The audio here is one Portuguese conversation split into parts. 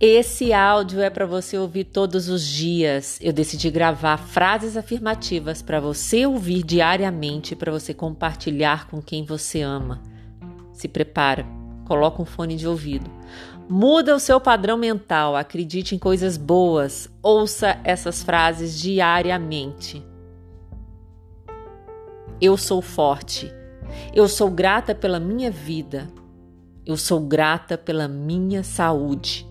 Esse áudio é para você ouvir todos os dias. Eu decidi gravar frases afirmativas para você ouvir diariamente, para você compartilhar com quem você ama. Se prepara, coloca um fone de ouvido. Muda o seu padrão mental, acredite em coisas boas, ouça essas frases diariamente. Eu sou forte. Eu sou grata pela minha vida. Eu sou grata pela minha saúde.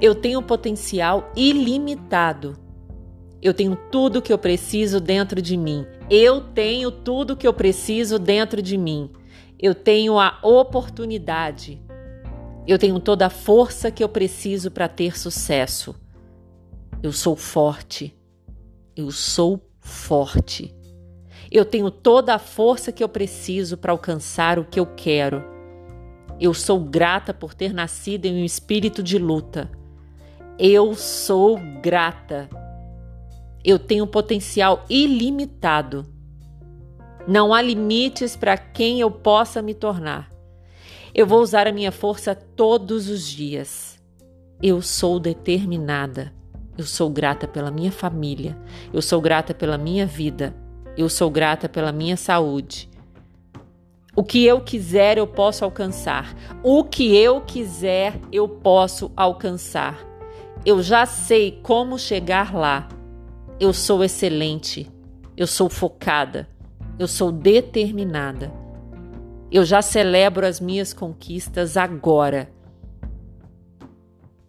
Eu tenho potencial ilimitado. Eu tenho tudo o que eu preciso dentro de mim. Eu tenho tudo o que eu preciso dentro de mim. Eu tenho a oportunidade. Eu tenho toda a força que eu preciso para ter sucesso. Eu sou forte. Eu sou forte. Eu tenho toda a força que eu preciso para alcançar o que eu quero. Eu sou grata por ter nascido em um espírito de luta. Eu sou grata. Eu tenho potencial ilimitado. Não há limites para quem eu possa me tornar. Eu vou usar a minha força todos os dias. Eu sou determinada. Eu sou grata pela minha família. Eu sou grata pela minha vida. Eu sou grata pela minha saúde. O que eu quiser, eu posso alcançar. O que eu quiser, eu posso alcançar. Eu já sei como chegar lá. Eu sou excelente. Eu sou focada. Eu sou determinada. Eu já celebro as minhas conquistas agora.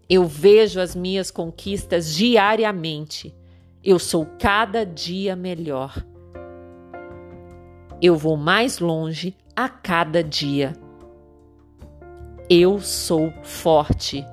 Eu vejo as minhas conquistas diariamente. Eu sou cada dia melhor. Eu vou mais longe a cada dia. Eu sou forte.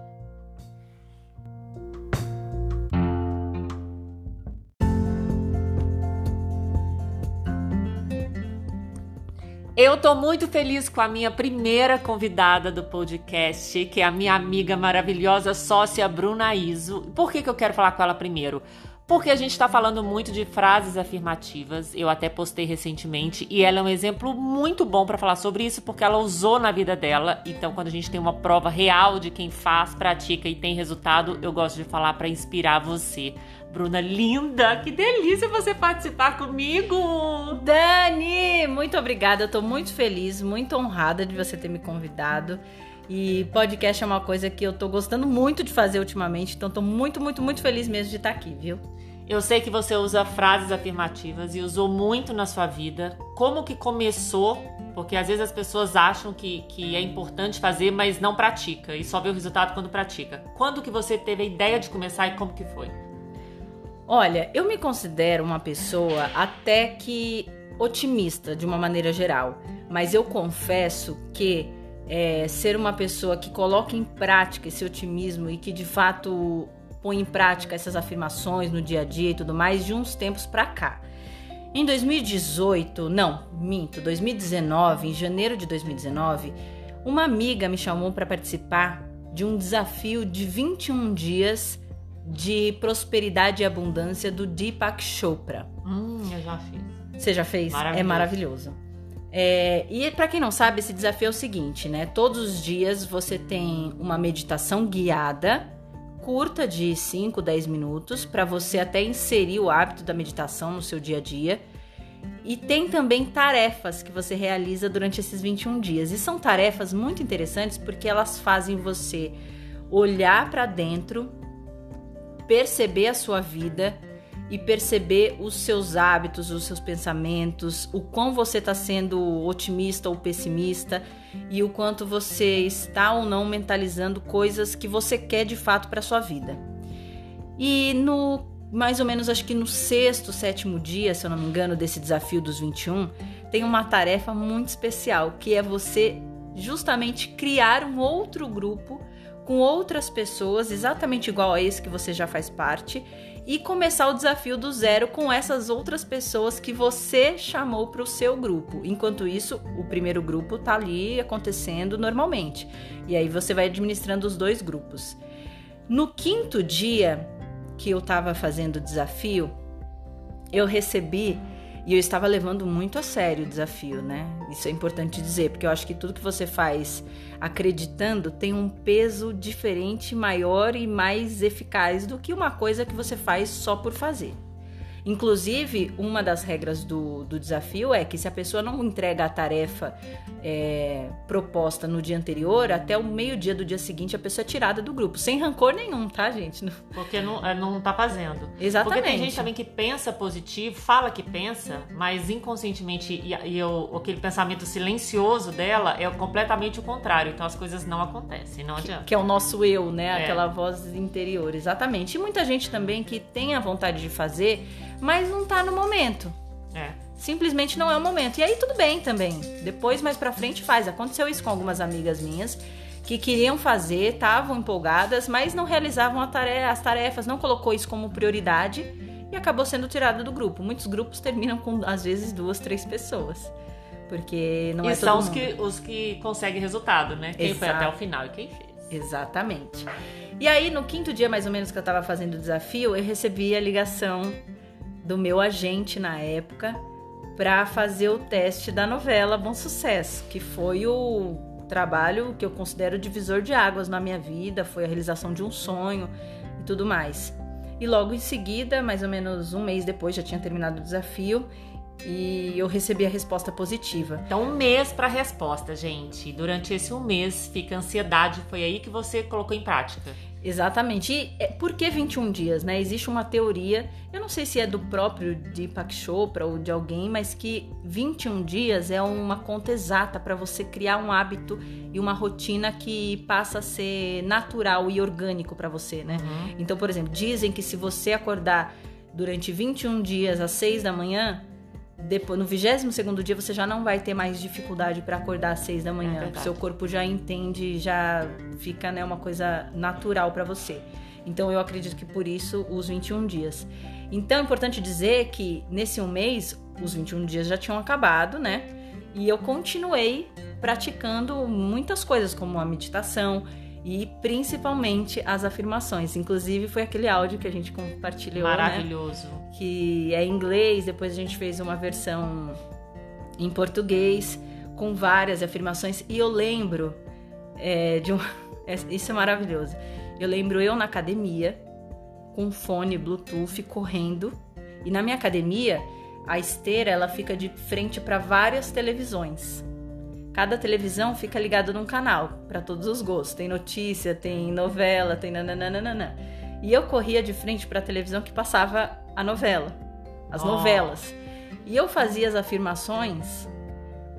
Tô muito feliz com a minha primeira convidada do podcast, que é a minha amiga maravilhosa sócia Bruna Iso. Por que, que eu quero falar com ela primeiro? Porque a gente está falando muito de frases afirmativas. Eu até postei recentemente e ela é um exemplo muito bom para falar sobre isso, porque ela usou na vida dela. Então, quando a gente tem uma prova real de quem faz, pratica e tem resultado, eu gosto de falar para inspirar você. Bruna, linda, que delícia você participar comigo! Dani, muito obrigada. Eu tô muito feliz, muito honrada de você ter me convidado. E podcast é uma coisa que eu tô gostando muito de fazer ultimamente, então tô muito, muito, muito feliz mesmo de estar aqui, viu? Eu sei que você usa frases afirmativas e usou muito na sua vida. Como que começou? Porque às vezes as pessoas acham que, que é importante fazer, mas não pratica e só vê o resultado quando pratica. Quando que você teve a ideia de começar e como que foi? Olha, eu me considero uma pessoa até que otimista de uma maneira geral, mas eu confesso que é, ser uma pessoa que coloca em prática esse otimismo e que de fato põe em prática essas afirmações no dia a dia e tudo mais de uns tempos para cá. Em 2018, não, minto, 2019, em janeiro de 2019, uma amiga me chamou para participar de um desafio de 21 dias de prosperidade e abundância do Deepak Chopra. Hum, eu já fiz. Você já fez? Maravilhoso. É maravilhoso. É, e para quem não sabe, esse desafio é o seguinte, né? Todos os dias você tem uma meditação guiada, curta de 5, 10 minutos, para você até inserir o hábito da meditação no seu dia a dia. E tem também tarefas que você realiza durante esses 21 dias. E são tarefas muito interessantes porque elas fazem você olhar para dentro perceber a sua vida e perceber os seus hábitos, os seus pensamentos, o quão você está sendo otimista ou pessimista e o quanto você está ou não mentalizando coisas que você quer de fato para sua vida. E no mais ou menos acho que no sexto, sétimo dia, se eu não me engano, desse desafio dos 21, tem uma tarefa muito especial, que é você justamente criar um outro grupo com outras pessoas exatamente igual a esse que você já faz parte e começar o desafio do zero com essas outras pessoas que você chamou para o seu grupo. Enquanto isso, o primeiro grupo tá ali acontecendo normalmente. E aí você vai administrando os dois grupos. No quinto dia que eu estava fazendo o desafio, eu recebi E eu estava levando muito a sério o desafio, né? Isso é importante dizer, porque eu acho que tudo que você faz acreditando tem um peso diferente, maior e mais eficaz do que uma coisa que você faz só por fazer. Inclusive, uma das regras do, do desafio é que se a pessoa não entrega a tarefa é, proposta no dia anterior, até o meio-dia do dia seguinte a pessoa é tirada do grupo. Sem rancor nenhum, tá, gente? Porque não, é, não tá fazendo. Exatamente. Porque tem gente também que pensa positivo, fala que pensa, mas inconscientemente, e, e o, aquele pensamento silencioso dela é completamente o contrário. Então as coisas não acontecem, não adianta. Que, que é o nosso eu, né? É. Aquela voz interior, exatamente. E muita gente também que tem a vontade de fazer mas não tá no momento. É. Simplesmente não é o momento. E aí tudo bem também. Depois, mais pra frente, faz. Aconteceu isso com algumas amigas minhas que queriam fazer, estavam empolgadas, mas não realizavam tarefa, as tarefas, não colocou isso como prioridade e acabou sendo tirado do grupo. Muitos grupos terminam com, às vezes, duas, três pessoas. Porque não e é são todo os mundo. que, os que conseguem resultado, né? Quem foi Exato. até o final e quem fez. Exatamente. E aí, no quinto dia, mais ou menos, que eu tava fazendo o desafio, eu recebi a ligação do meu agente na época para fazer o teste da novela Bom Sucesso, que foi o trabalho que eu considero divisor de águas na minha vida, foi a realização de um sonho e tudo mais. E logo em seguida, mais ou menos um mês depois, já tinha terminado o desafio e eu recebi a resposta positiva. Então, um mês para resposta, gente. Durante esse um mês fica ansiedade. Foi aí que você colocou em prática. Exatamente. E é, por que 21 dias, né? Existe uma teoria, eu não sei se é do próprio Deepak Chopra ou de alguém, mas que 21 dias é uma conta exata para você criar um hábito e uma rotina que passa a ser natural e orgânico para você, né? Uhum. Então, por exemplo, dizem que se você acordar durante 21 dias às 6 da manhã, depois, no 22 dia você já não vai ter mais dificuldade para acordar às 6 da É manhã. verdade. seu corpo já entende, já fica né, uma coisa natural para você. Então eu acredito que por isso os 21 dias. Então é importante dizer que nesse um mês, os 21 dias já tinham acabado, né? E eu continuei praticando muitas coisas, como a meditação e principalmente as afirmações. Inclusive foi aquele áudio que a gente compartilhou, né? Maravilhoso. que é em inglês, depois a gente fez uma versão em português com várias afirmações. E eu lembro é, de um. é, Isso é maravilhoso. Eu lembro eu na academia, com fone Bluetooth, correndo. E na minha academia, a esteira ela fica de frente para várias televisões. Cada televisão fica ligada num canal, para todos os gostos. Tem notícia, tem novela, tem nananana. E eu corria de frente para a televisão que passava a novela, as Oh. novelas. E eu fazia as afirmações,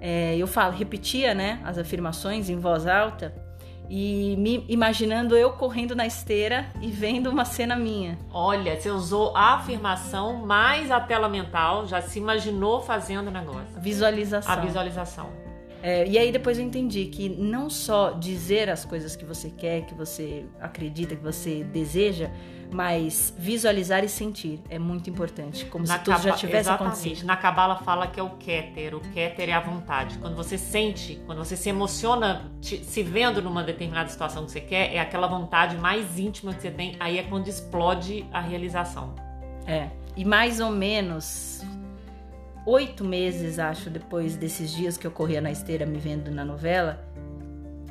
é, eu falo, repetia, né, as afirmações em voz alta e me imaginando eu correndo na esteira e vendo uma cena minha. Olha, você usou a afirmação mais a tela mental, já se imaginou fazendo o negócio. Visualização. A visualização. É, e aí depois eu entendi que não só dizer as coisas que você quer, que você acredita, que você deseja, mas visualizar e sentir é muito importante, como se tudo já tivesse Exatamente. acontecido. Na Cabala fala que é o Keter. O Keter é a vontade. Quando você sente, quando você se emociona te- se vendo numa determinada situação que você quer, é aquela vontade mais íntima que você tem. Aí é quando explode a realização. É. E mais ou menos oito meses, acho, depois desses dias que eu corria na esteira me vendo na novela,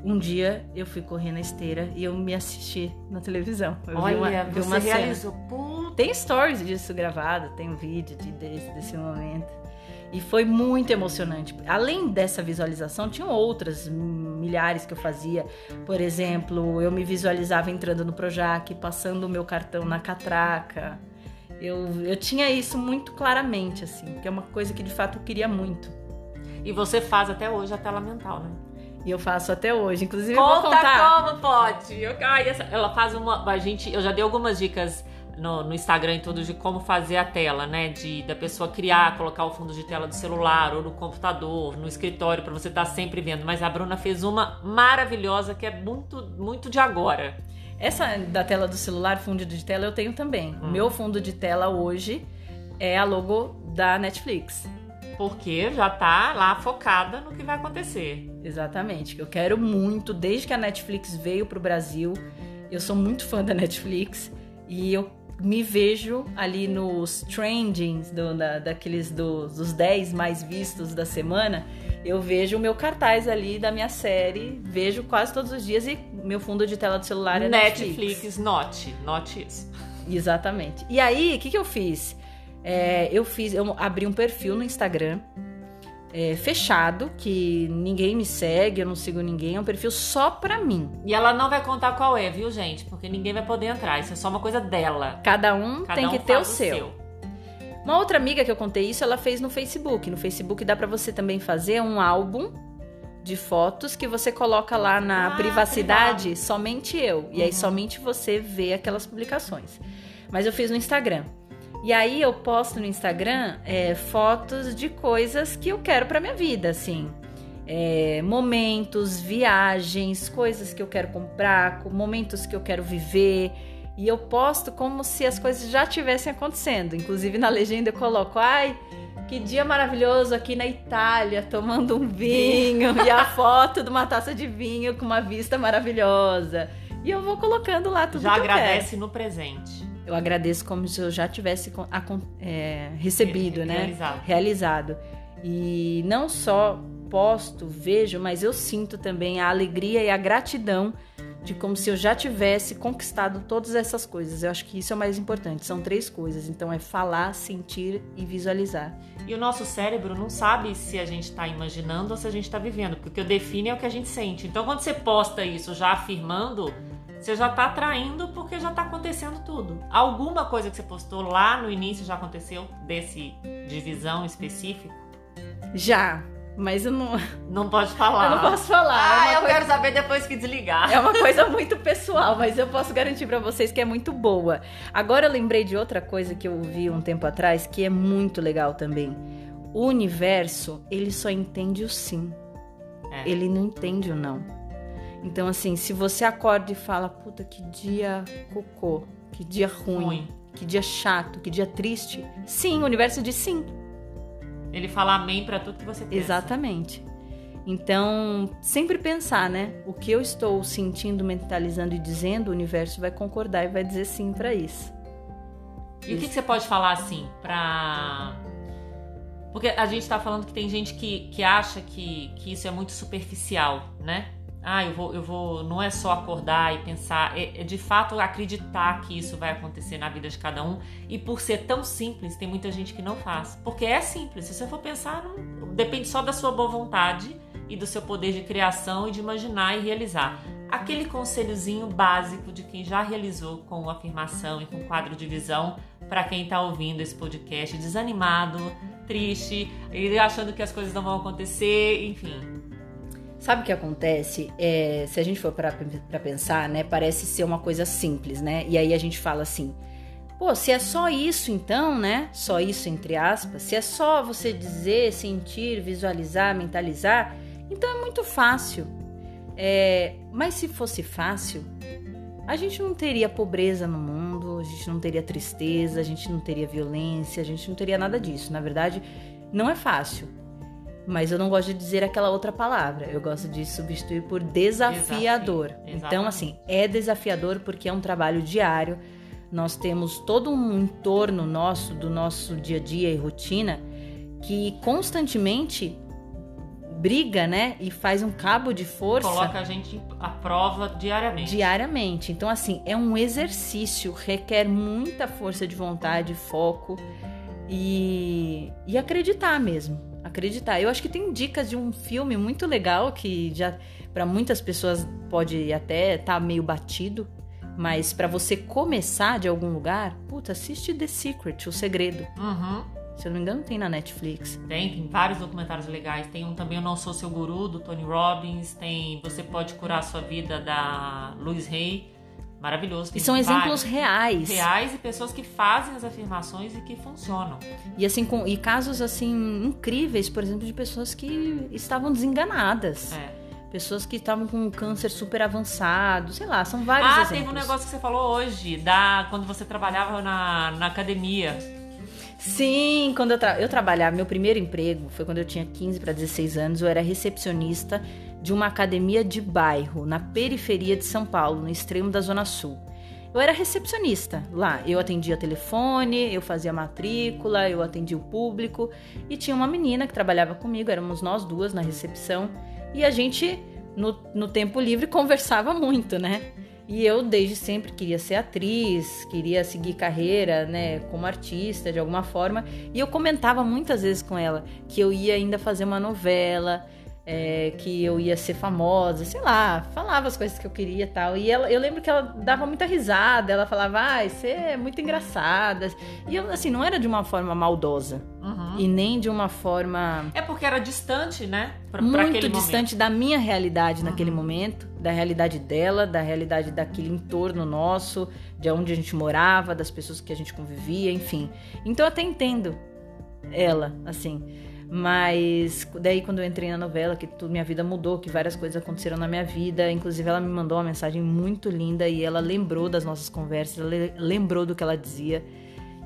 um dia eu fui correr na esteira e eu me assisti na televisão. Eu vi Olha, uma, vi você uma realizou. Puta. Tem stories disso gravado, tem um vídeo de- desse, desse momento. E foi muito emocionante. Além dessa visualização, tinham outras milhares que eu fazia. Por exemplo, eu me visualizava entrando no Projac, passando o meu cartão na catraca. Eu, eu tinha isso muito claramente, assim, que é uma coisa que de fato eu queria muito. E você faz até hoje a tela mental, né? E eu faço até hoje. Inclusive, eu vou Conta contar. como pode. Eu- ai, essa- ela faz uma. A gente, eu já dei algumas dicas no, no Instagram e tudo de como fazer a tela, né? De da pessoa criar, colocar o fundo de tela do celular ou no computador, no escritório para você estar sempre vendo. Mas a Bruna fez uma maravilhosa que é muito, muito de agora. Essa da tela do celular, fundo de tela, eu tenho também. O Hum. meu fundo de tela hoje é a logo da Netflix. Porque já tá lá focada no que vai acontecer. Exatamente. que Eu quero muito, desde que a Netflix veio pro Brasil. Eu sou muito fã da Netflix e eu me vejo ali nos trendings do, da, daqueles do, dos 10 mais vistos da semana. Eu vejo o meu cartaz ali da minha série, vejo quase todos os dias e meu fundo de tela do celular é Netflix. Netflix, note, note isso. Exatamente. E aí, o que, que eu fiz? É, eu fiz, eu abri um perfil no Instagram é, fechado, que ninguém me segue, eu não sigo ninguém, é um perfil só pra mim. E ela não vai contar qual é, viu, gente? Porque ninguém vai poder entrar, isso é só uma coisa dela. Cada um Cada tem um que ter o seu. seu. Uma outra amiga que eu contei isso, ela fez no Facebook. No Facebook dá para você também fazer um álbum de fotos que você coloca lá na ah, privacidade, privado. somente eu. Uhum. E aí uhum. somente você vê aquelas publicações. Mas eu fiz no Instagram. E aí eu posto no Instagram é, fotos de coisas que eu quero para minha vida, assim. É, momentos, viagens, coisas que eu quero comprar, momentos que eu quero viver. E eu posto como se as coisas já tivessem acontecendo. Inclusive na legenda eu coloco, ai, que dia maravilhoso aqui na Itália, tomando um vinho e a foto de uma taça de vinho com uma vista maravilhosa. E eu vou colocando lá tudo já que agradece quero. no presente. Eu agradeço como se eu já tivesse é, recebido, né? Realizado. Realizado. E não só posto, vejo, mas eu sinto também a alegria e a gratidão de como se eu já tivesse conquistado todas essas coisas. Eu acho que isso é o mais importante. São três coisas. Então é falar, sentir e visualizar. E o nosso cérebro não sabe se a gente está imaginando ou se a gente está vivendo, porque o que eu define é o que a gente sente. Então quando você posta isso já afirmando, você já está atraindo porque já está acontecendo tudo. Alguma coisa que você postou lá no início já aconteceu desse divisão específico? Já, mas eu não. Não pode falar. Eu não posso falar. Ah, é eu coisa... quero saber depois que desligar. É uma coisa muito pessoal, mas eu posso garantir para vocês que é muito boa. Agora eu lembrei de outra coisa que eu vi um tempo atrás que é muito legal também. O universo, ele só entende o sim. É. Ele não entende o não. Então, assim, se você acorda e fala, puta, que dia cocô, que dia ruim, ruim. que dia chato, que dia triste, sim, o universo diz sim. Ele fala amém para tudo que você pensa. Exatamente. Então, sempre pensar, né? O que eu estou sentindo, mentalizando e dizendo, o universo vai concordar e vai dizer sim para isso. E isso. o que, que, você pode falar assim para porque a gente está falando que tem gente que, que acha que, que isso é muito superficial, né? Ah, eu vou, eu vou, não é só acordar e pensar, é, é, de fato acreditar que isso vai acontecer na vida de cada um. E por ser tão simples, tem muita gente que não faz. Porque é simples, se você for pensar, não, depende só da sua boa vontade e do seu poder de criação e de imaginar e realizar. Aquele conselhozinho básico de quem já realizou com afirmação e com quadro de visão, para quem está ouvindo esse podcast desanimado, triste, achando que as coisas não vão acontecer, enfim Sabe o que acontece? É, se a gente for para pensar, né, parece ser uma coisa simples, né? E aí a gente fala assim: pô, se é só isso então, né? Só isso entre aspas, se é só você dizer, sentir, visualizar, mentalizar, então é muito fácil. É, mas se fosse fácil, a gente não teria pobreza no mundo, a gente não teria tristeza, a gente não teria violência, a gente não teria nada disso. Na verdade, não é fácil mas eu não gosto de dizer aquela outra palavra. Eu gosto de substituir por desafiador. Desafio, então, assim, é desafiador porque é um trabalho diário. Nós temos todo um entorno nosso, do nosso dia a dia e rotina, que constantemente briga, né? E faz um cabo de força. Coloca a gente à prova diariamente. Diariamente. Então, assim, é um exercício, requer muita força de vontade, foco e, e acreditar mesmo acreditar. Eu acho que tem dicas de um filme muito legal que já para muitas pessoas pode até estar tá meio batido, mas para você começar de algum lugar, puta, assiste The Secret, O Segredo. Uhum. Se eu não me engano, tem na Netflix. Tem, tem vários documentários legais. Tem um também, Eu Não Sou Seu Guru, do Tony Robbins. Tem Você Pode Curar a Sua Vida, da Louise Hay maravilhoso. e são exemplos reais. Reais e pessoas que fazem as afirmações e que funcionam. E assim com e casos assim incríveis, por exemplo, de pessoas que estavam desenganadas. É. Pessoas que estavam com um câncer super avançado, sei lá, são vários ah, exemplos. Ah, teve um negócio que você falou hoje, da quando você trabalhava na, na academia. Sim, quando eu, tra eu trabalhava, meu primeiro emprego foi quando eu tinha 15 para 16 anos, eu era recepcionista de uma academia de bairro, na periferia de São Paulo, no extremo da Zona Sul. Eu era recepcionista lá. Eu atendia telefone, eu fazia matrícula, eu atendia o público. E tinha uma menina que trabalhava comigo, éramos nós duas na recepção. E a gente, no, no tempo livre, conversava muito, né? E eu desde sempre queria ser atriz, queria seguir carreira, né, como artista de alguma forma. E eu comentava muitas vezes com ela que eu ia ainda fazer uma novela, é, que eu ia ser famosa, sei lá, falava as coisas que eu queria e tal. E ela, eu lembro que ela dava muita risada, ela falava, ai, ah, você é muito engraçada. E eu, assim, não era de uma forma maldosa. Uhum. E nem de uma forma. É porque era distante, né? Pra, muito pra distante momento. da minha realidade uhum. naquele momento, da realidade dela, da realidade daquele entorno nosso, de onde a gente morava, das pessoas que a gente convivia, enfim. Então eu até entendo ela, assim. Mas daí quando eu entrei na novela, que tudo, minha vida mudou, que várias coisas aconteceram na minha vida, inclusive ela me mandou uma mensagem muito linda e ela lembrou das nossas conversas, ela lembrou do que ela dizia.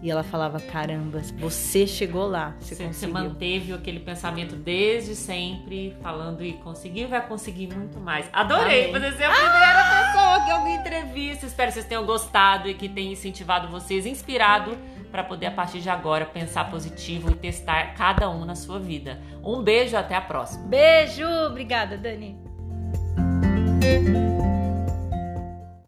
E ela falava: caramba, você chegou lá. Você, você, você manteve aquele pensamento desde sempre, falando e conseguiu, vai conseguir muito mais. Adorei Amém. fazer ser a primeira ah! pessoa que alguém entrevista. Espero que vocês tenham gostado e que tenha incentivado vocês, inspirado para poder a partir de agora pensar positivo e testar cada um na sua vida. Um beijo, até a próxima. Beijo, obrigada, Dani.